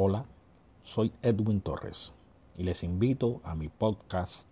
Hola, soy Edwin Torres y les invito a mi podcast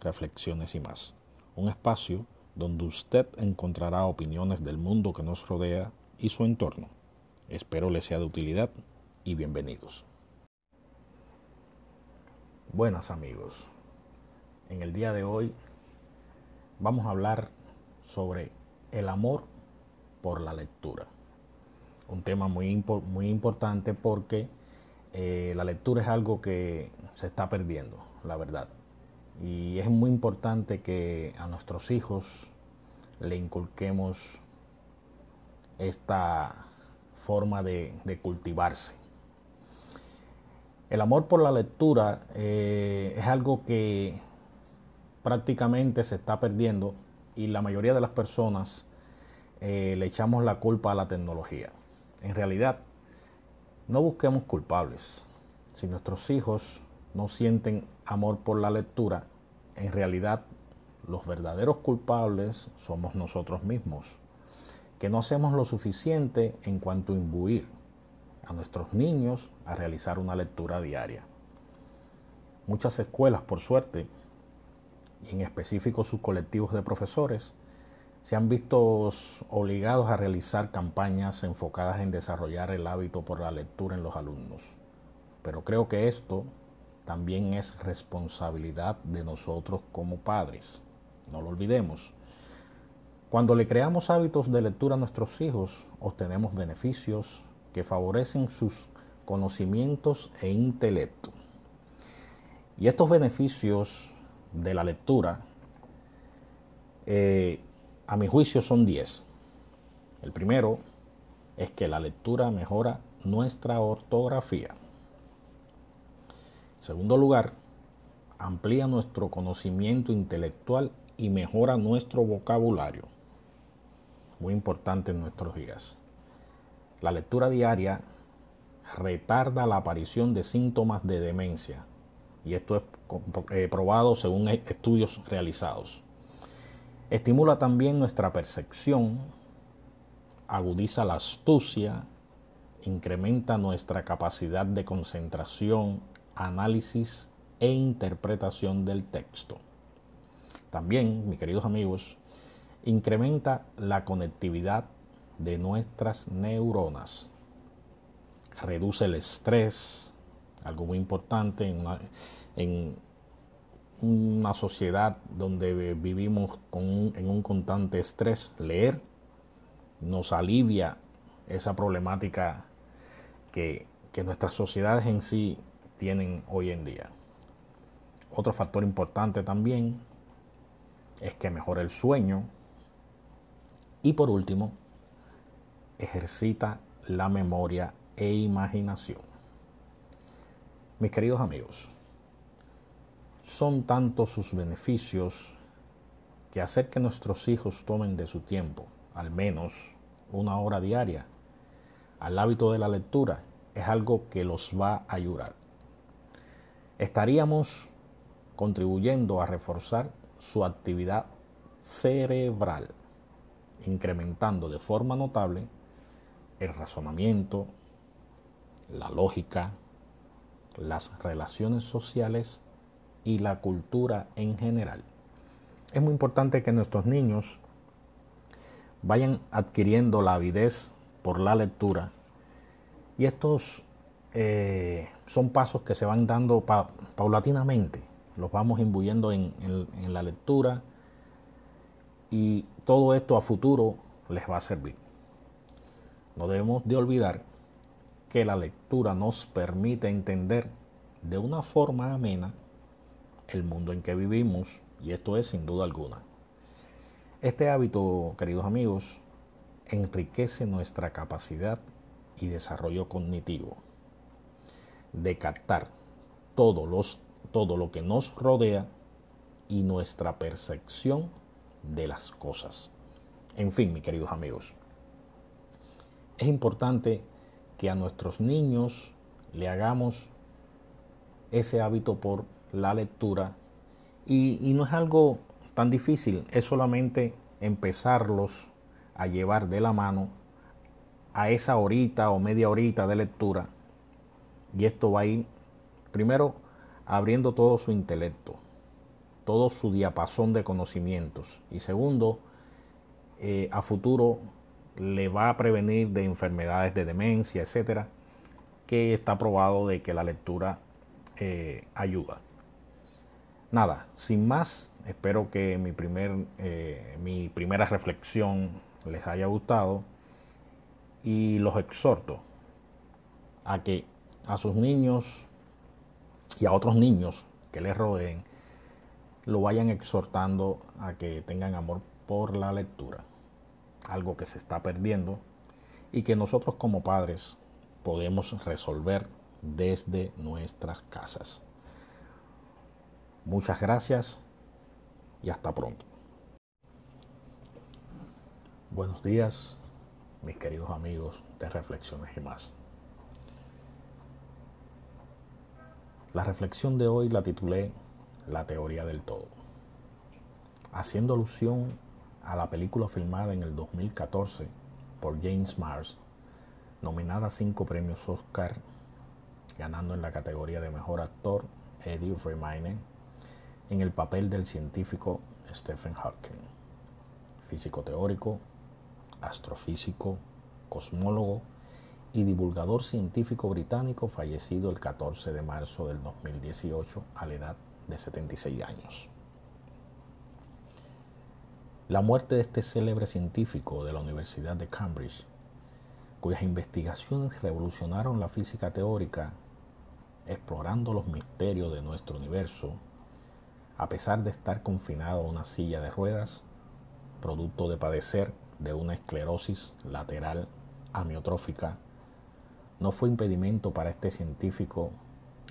Reflexiones y más, un espacio donde usted encontrará opiniones del mundo que nos rodea y su entorno. Espero les sea de utilidad y bienvenidos. Buenas amigos, en el día de hoy vamos a hablar sobre el amor por la lectura. Un tema muy, muy importante porque eh, la lectura es algo que se está perdiendo, la verdad. Y es muy importante que a nuestros hijos le inculquemos esta forma de, cultivarse. El amor por la lectura eh, es algo que prácticamente se está perdiendo y la mayoría de las personas eh, le echamos la culpa a la tecnología. En realidad, no busquemos culpables. Si nuestros hijos no sienten amor por la lectura, en realidad los verdaderos culpables somos nosotros mismos, que no hacemos lo suficiente en cuanto a imbuir a nuestros niños a realizar una lectura diaria. Muchas escuelas, por suerte, y en específico sus colectivos de profesores, se han visto obligados a realizar campañas enfocadas en desarrollar el hábito por la lectura en los alumnos. Pero creo que esto también es responsabilidad de nosotros como padres. No lo olvidemos. Cuando le creamos hábitos de lectura a nuestros hijos, obtenemos beneficios que favorecen sus conocimientos e intelecto. Y estos beneficios de la lectura eh, a mi juicio son 10. El primero es que la lectura mejora nuestra ortografía. En segundo lugar, amplía nuestro conocimiento intelectual y mejora nuestro vocabulario. Muy importante en nuestros días. La lectura diaria retarda la aparición de síntomas de demencia y esto es eh, probado según estudios realizados. Estimula también nuestra percepción, agudiza la astucia, incrementa nuestra capacidad de concentración, análisis e interpretación del texto. También, mis queridos amigos, incrementa la conectividad de nuestras neuronas, reduce el estrés, algo muy importante en, una sociedad donde vivimos en un constante estrés, leer nos alivia esa problemática que, que nuestras sociedades en sí tienen hoy en día. Otro factor importante también es que mejora el sueño y por último ejercita la memoria e imaginación. Mis queridos amigos, son tantos sus beneficios que hacer que nuestros hijos tomen de su tiempo, al menos una hora diaria, al hábito de la lectura, es algo que los va a ayudar. Estaríamos contribuyendo a reforzar su actividad cerebral, incrementando de forma notable el razonamiento, la lógica, las relaciones sociales y la cultura en general. Es muy importante que nuestros niños vayan adquiriendo la avidez por la lectura y estos eh, son pasos que se van dando paulatinamente, los vamos imbuyendo en, en la lectura y todo esto a futuro les va a servir. No debemos de olvidar que la lectura nos permite entender de una forma amena el mundo en que vivimos y esto es sin duda alguna. Este hábito, queridos amigos, enriquece nuestra capacidad y desarrollo cognitivo de captar todo, los, todo lo que nos rodea y nuestra percepción de las cosas. En fin, mis queridos amigos, es importante que a nuestros niños le hagamos ese hábito por la lectura y, no es algo tan difícil, es solamente empezarlos a llevar de la mano a esa horita o media horita de lectura Y esto va a ir, primero, abriendo todo su intelecto, todo su diapasón de conocimientos. Y segundo, eh, a futuro le va a prevenir de enfermedades de demencia, etcétera, que está probado de que la lectura eh, ayuda. Nada, sin más, espero que mi, primer, eh, mi primera reflexión les haya gustado y los exhorto a que a sus niños y a otros niños que les rodeen lo vayan exhortando a que tengan amor por la lectura, algo que se está perdiendo y que nosotros como padres podemos resolver desde nuestras casas. Muchas gracias y hasta pronto. Buenos días, mis queridos amigos de Reflexiones y más. La reflexión de hoy la titulé La teoría del todo, haciendo alusión a la película filmada en el 2014 por James Mars, nominada a cinco premios Oscar, ganando en la categoría de Mejor Actor Eddie Redmayne en el papel del científico Stephen Hawking, físico teórico, astrofísico, cosmólogo y divulgador científico británico fallecido el 14 de marzo del 2018 a la edad de 76 años. La muerte de este célebre científico de la Universidad de Cambridge, cuyas investigaciones revolucionaron la física teórica, explorando los misterios de nuestro universo, a pesar de estar confinado a una silla de ruedas, producto de padecer de una esclerosis lateral amiotrófica, no fue impedimento para este científico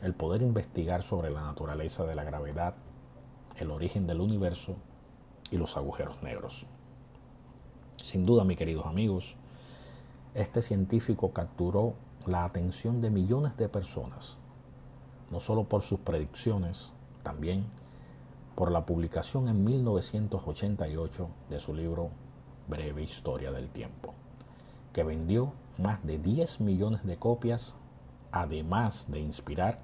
el poder investigar sobre la naturaleza de la gravedad, el origen del universo y los agujeros negros. Sin duda, mis queridos amigos, este científico capturó la atención de millones de personas, no solo por sus predicciones, también por la publicación en 1988 de su libro Breve Historia del Tiempo, que vendió más de 10 millones de copias, además de inspirar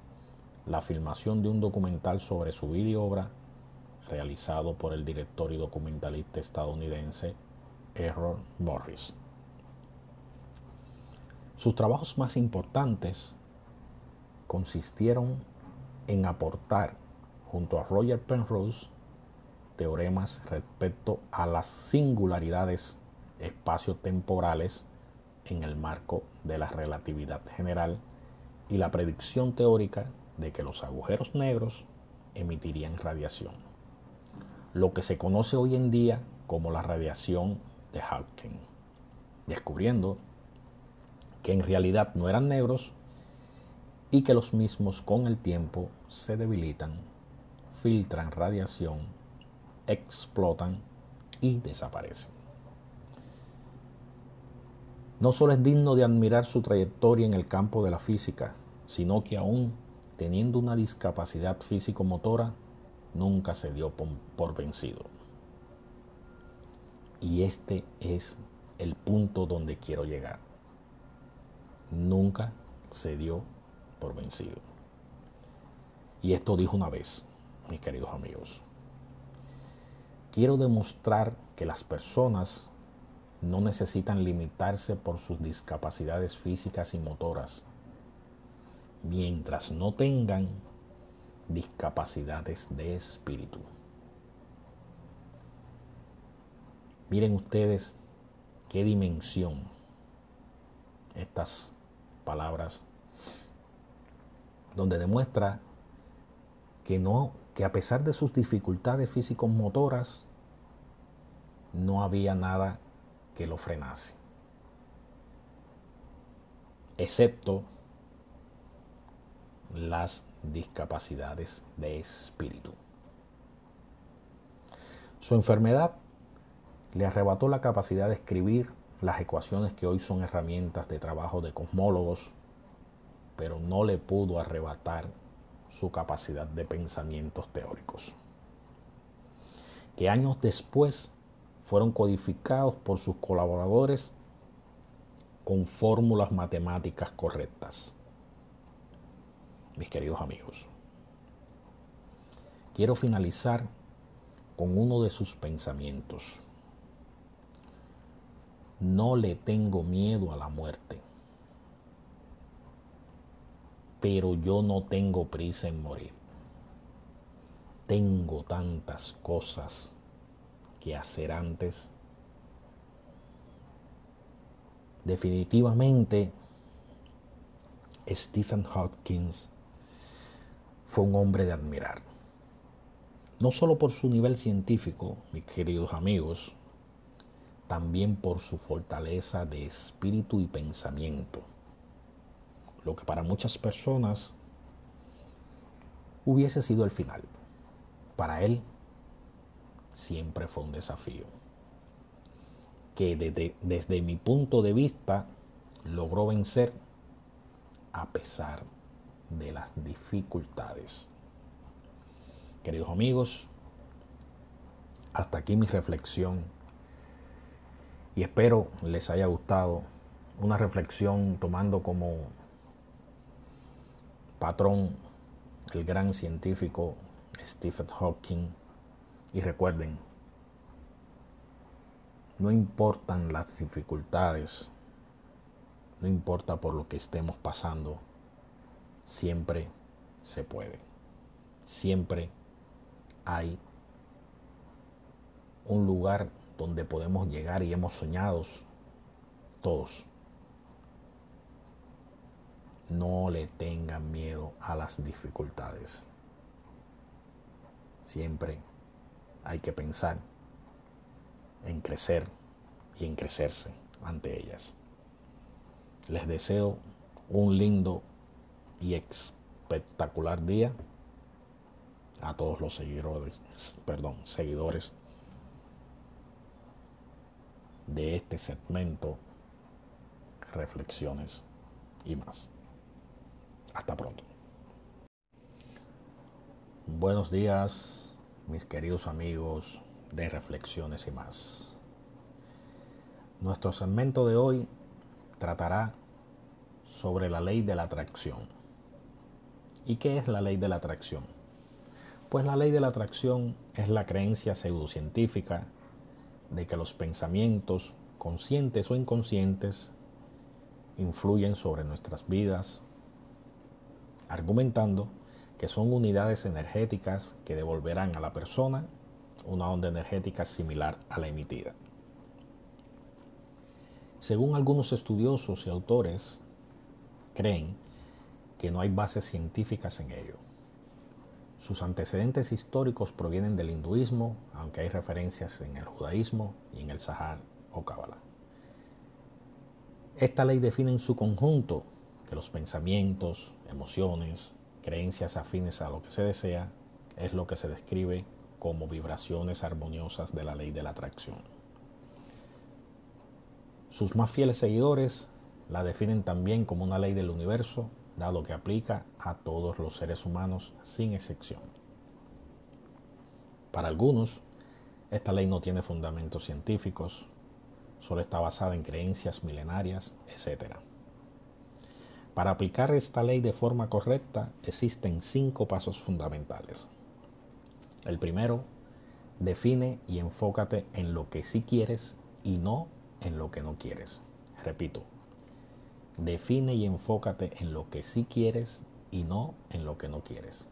la filmación de un documental sobre su vida y obra realizado por el director y documentalista estadounidense Errol Morris. Sus trabajos más importantes consistieron en aportar junto a Roger Penrose teoremas respecto a las singularidades espaciotemporales en el marco de la relatividad general y la predicción teórica de que los agujeros negros emitirían radiación, lo que se conoce hoy en día como la radiación de Hawking, descubriendo que en realidad no eran negros y que los mismos con el tiempo se debilitan filtran radiación, explotan y desaparecen. No solo es digno de admirar su trayectoria en el campo de la física, sino que aún teniendo una discapacidad físico-motora, nunca se dio por vencido. Y este es el punto donde quiero llegar. Nunca se dio por vencido. Y esto dijo una vez, mis queridos amigos. Quiero demostrar que las personas no necesitan limitarse por sus discapacidades físicas y motoras, mientras no tengan discapacidades de espíritu. Miren ustedes qué dimensión estas palabras, donde demuestra que no que a pesar de sus dificultades físico-motoras, no había nada que lo frenase, excepto las discapacidades de espíritu. Su enfermedad le arrebató la capacidad de escribir las ecuaciones que hoy son herramientas de trabajo de cosmólogos, pero no le pudo arrebatar su capacidad de pensamientos teóricos, que años después fueron codificados por sus colaboradores con fórmulas matemáticas correctas. mis queridos amigos. Quiero finalizar con uno de sus pensamientos. No le tengo miedo a la muerte, pero yo no tengo prisa en morir. Tengo tantas cosas que hacer antes. Definitivamente, Stephen Hopkins fue un hombre de admirar. No solo por su nivel científico, mis queridos amigos, también por su fortaleza de espíritu y pensamiento. Lo que para muchas personas hubiese sido el final. Para él siempre fue un desafío. Que desde, desde mi punto de vista logró vencer a pesar de las dificultades. Queridos amigos, hasta aquí mi reflexión y espero les haya gustado una reflexión tomando como patrón el gran científico Stephen Hawking y recuerden, no importan las dificultades, no importa por lo que estemos pasando, siempre se puede. Siempre hay un lugar donde podemos llegar y hemos soñado todos. No le tengan miedo a las dificultades. Siempre hay que pensar en crecer y en crecerse ante ellas. Les deseo un lindo y espectacular día a todos los seguidores, perdón, seguidores de este segmento, reflexiones y más. Hasta pronto. Buenos días, mis queridos amigos de reflexiones y más. Nuestro segmento de hoy tratará sobre la ley de la atracción. ¿Y qué es la ley de la atracción? Pues la ley de la atracción es la creencia pseudocientífica de que los pensamientos, conscientes o inconscientes, influyen sobre nuestras vidas, argumentando que son unidades energéticas que devolverán a la persona una onda energética similar a la emitida. Según algunos estudiosos y autores, creen que no hay bases científicas en ello. Sus antecedentes históricos provienen del hinduismo, aunque hay referencias en el judaísmo y en el Sahar o Kabbalah. Esta ley define en su conjunto que los pensamientos, emociones, creencias afines a lo que se desea es lo que se describe como vibraciones armoniosas de la ley de la atracción. Sus más fieles seguidores la definen también como una ley del universo, dado que aplica a todos los seres humanos sin excepción. Para algunos, esta ley no tiene fundamentos científicos, solo está basada en creencias milenarias, etc. Para aplicar esta ley de forma correcta existen cinco pasos fundamentales. El primero, define y enfócate en lo que sí quieres y no en lo que no quieres. Repito, define y enfócate en lo que sí quieres y no en lo que no quieres.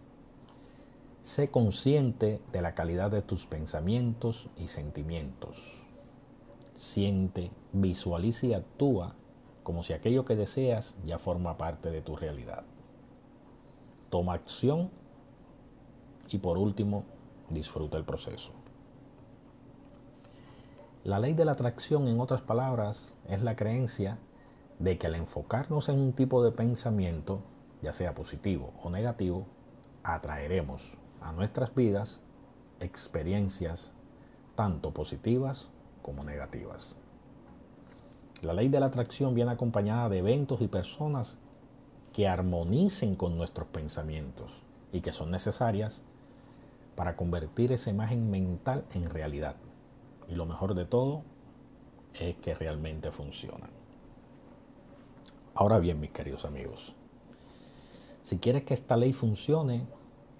Sé consciente de la calidad de tus pensamientos y sentimientos. Siente, visualiza y actúa como si aquello que deseas ya forma parte de tu realidad. Toma acción y por último, disfruta el proceso. La ley de la atracción, en otras palabras, es la creencia de que al enfocarnos en un tipo de pensamiento, ya sea positivo o negativo, atraeremos a nuestras vidas experiencias tanto positivas como negativas. La ley de la atracción viene acompañada de eventos y personas que armonicen con nuestros pensamientos y que son necesarias para convertir esa imagen mental en realidad. Y lo mejor de todo es que realmente funciona. Ahora bien, mis queridos amigos, Si quieres que esta ley funcione,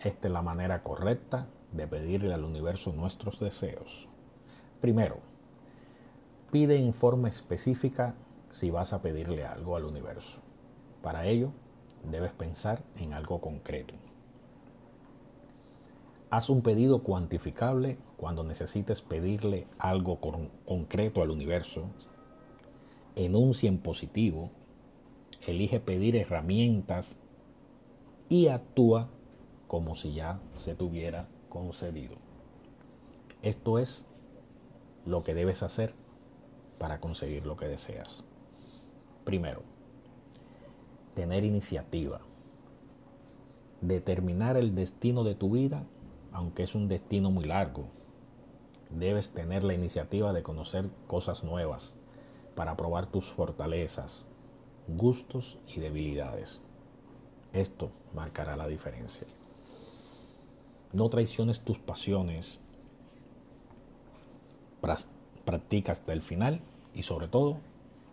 esta es la manera correcta de pedirle al universo nuestros deseos. Primero, pide en forma específica si vas a pedirle algo al universo. Para ello, debes pensar en algo concreto. Haz un pedido cuantificable cuando necesites pedirle algo concreto al universo. Enuncia en positivo. Elige pedir herramientas y actúa como si ya se tuviera concedido. Esto es lo que debes hacer para conseguir lo que deseas. Primero, tener iniciativa. Determinar el destino de tu vida, aunque es un destino muy largo. Debes tener la iniciativa de conocer cosas nuevas para probar tus fortalezas, gustos y debilidades. Esto marcará la diferencia. No traiciones tus pasiones. Practica hasta el final y sobre todo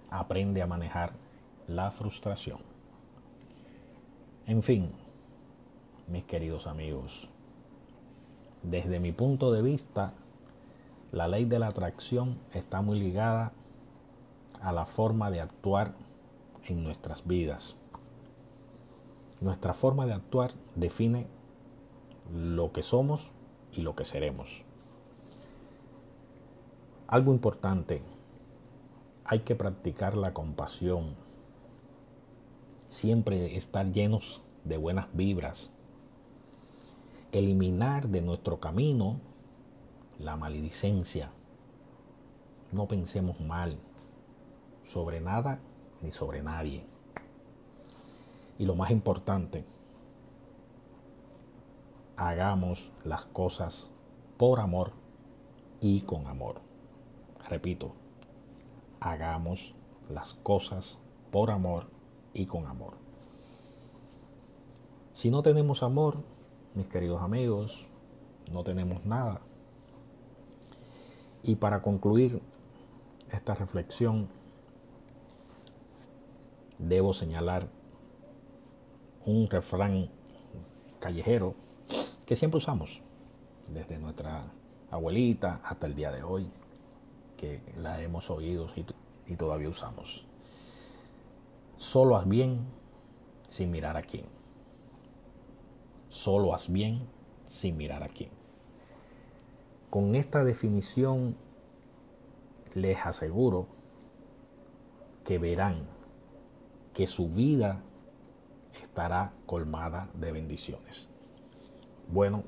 aprende a manejar la frustración. En fin, mis queridos amigos, desde mi punto de vista, la ley de la atracción está muy ligada a la forma de actuar en nuestras vidas. Nuestra forma de actuar define lo que somos y lo que seremos. Algo importante, hay que practicar la compasión, siempre estar llenos de buenas vibras, eliminar de nuestro camino la maledicencia. No pensemos mal sobre nada ni sobre nadie. Y lo más importante, hagamos las cosas por amor y con amor. Repito, hagamos las cosas por amor y con amor. Si no tenemos amor, mis queridos amigos, no tenemos nada. Y para concluir esta reflexión, debo señalar un refrán callejero que siempre usamos, desde nuestra abuelita hasta el día de hoy, que la hemos oído y, todavía usamos. Solo haz bien sin mirar a quién. Solo haz bien sin mirar a quién. Con esta definición les aseguro que verán que su vida estará colmada de bendiciones. Bueno,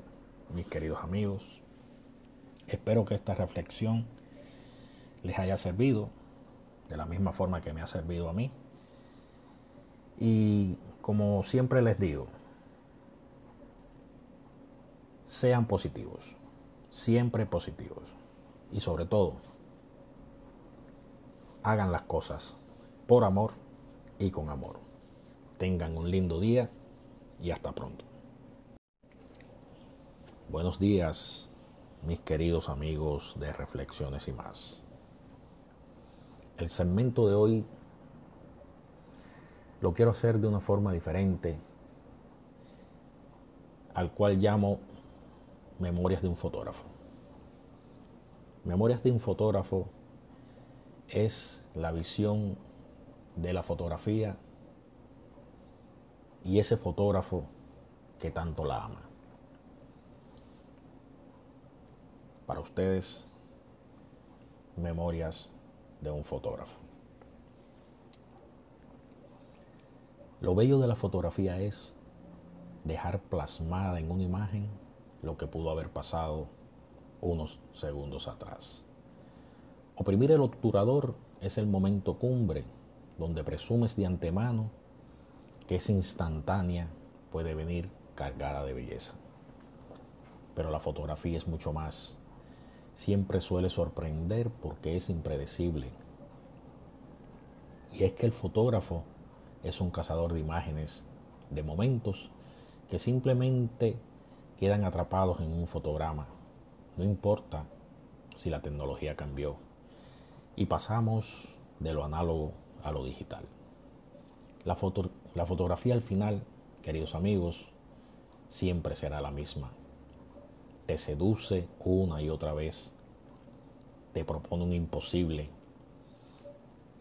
mis queridos amigos, espero que esta reflexión les haya servido de la misma forma que me ha servido a mí. Y como siempre les digo, sean positivos, siempre positivos. Y sobre todo, hagan las cosas por amor y con amor. Tengan un lindo día y hasta pronto. Buenos días, mis queridos amigos de Reflexiones y más. El segmento de hoy lo quiero hacer de una forma diferente, al cual llamo Memorias de un fotógrafo. Memorias de un fotógrafo es la visión de la fotografía y ese fotógrafo que tanto la ama. para ustedes memorias de un fotógrafo. Lo bello de la fotografía es dejar plasmada en una imagen lo que pudo haber pasado unos segundos atrás. Oprimir el obturador es el momento cumbre donde presumes de antemano que esa instantánea puede venir cargada de belleza. Pero la fotografía es mucho más siempre suele sorprender porque es impredecible. Y es que el fotógrafo es un cazador de imágenes, de momentos que simplemente quedan atrapados en un fotograma. No importa si la tecnología cambió y pasamos de lo análogo a lo digital. La, la fotografía al final queridos amigos, siempre será la misma. Te seduce una y otra vez, te propone un imposible,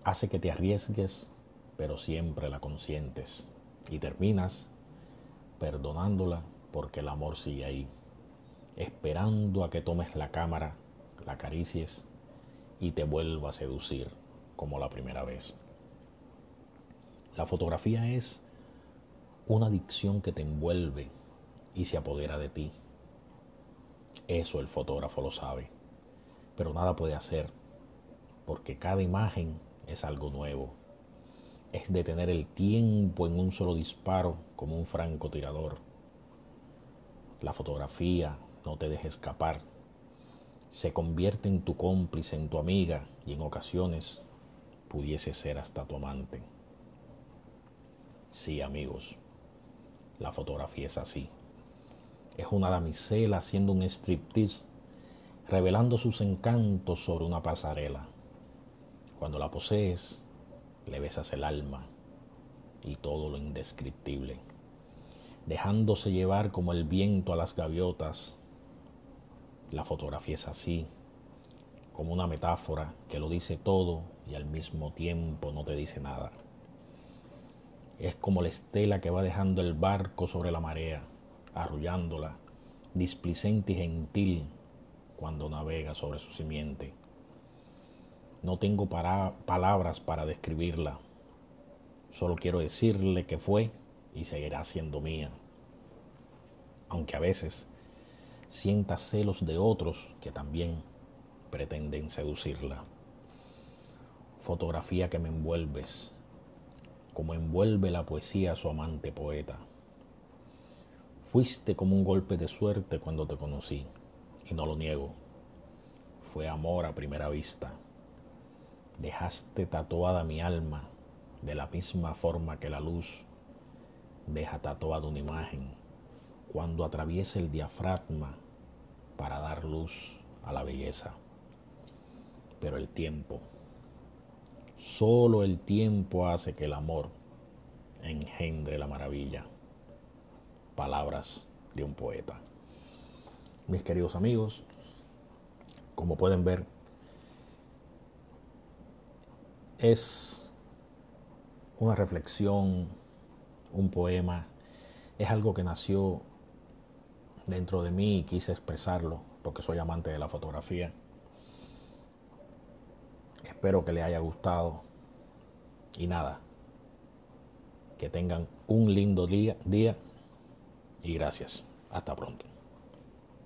hace que te arriesgues, pero siempre la consientes y terminas perdonándola porque el amor sigue ahí, esperando a que tomes la cámara, la acaricies y te vuelva a seducir como la primera vez. La fotografía es una adicción que te envuelve y se apodera de ti. Eso el fotógrafo lo sabe, pero nada puede hacer, porque cada imagen es algo nuevo. Es detener el tiempo en un solo disparo como un francotirador. La fotografía no te deja escapar. Se convierte en tu cómplice, en tu amiga y en ocasiones pudiese ser hasta tu amante. Sí, amigos, la fotografía es así. Es una damisela haciendo un striptease, revelando sus encantos sobre una pasarela. Cuando la posees, le besas el alma y todo lo indescriptible, dejándose llevar como el viento a las gaviotas. La fotografía es así, como una metáfora que lo dice todo y al mismo tiempo no te dice nada. Es como la estela que va dejando el barco sobre la marea, arrullándola, displicente y gentil cuando navega sobre su simiente. No tengo palabras para describirla, solo quiero decirle que fue y seguirá siendo mía. Aunque a veces sienta celos de otros que también pretenden seducirla. Fotografía que me envuelves, como envuelve la poesía a su amante poeta. Fuiste como un golpe de suerte cuando te conocí, y no lo niego. Fue amor a primera vista. Dejaste tatuada mi alma de la misma forma que la luz deja tatuada una imagen cuando atraviesa el diafragma para dar luz a la belleza. Pero el tiempo, Solo el tiempo hace que el amor engendre la maravilla. Palabras de un poeta. Mis queridos amigos, como pueden ver, es una reflexión, un poema, es algo que nació dentro de mí y quise expresarlo porque soy amante de la fotografía. Espero que les haya gustado. Y nada, que tengan un lindo día, día y gracias. Hasta pronto.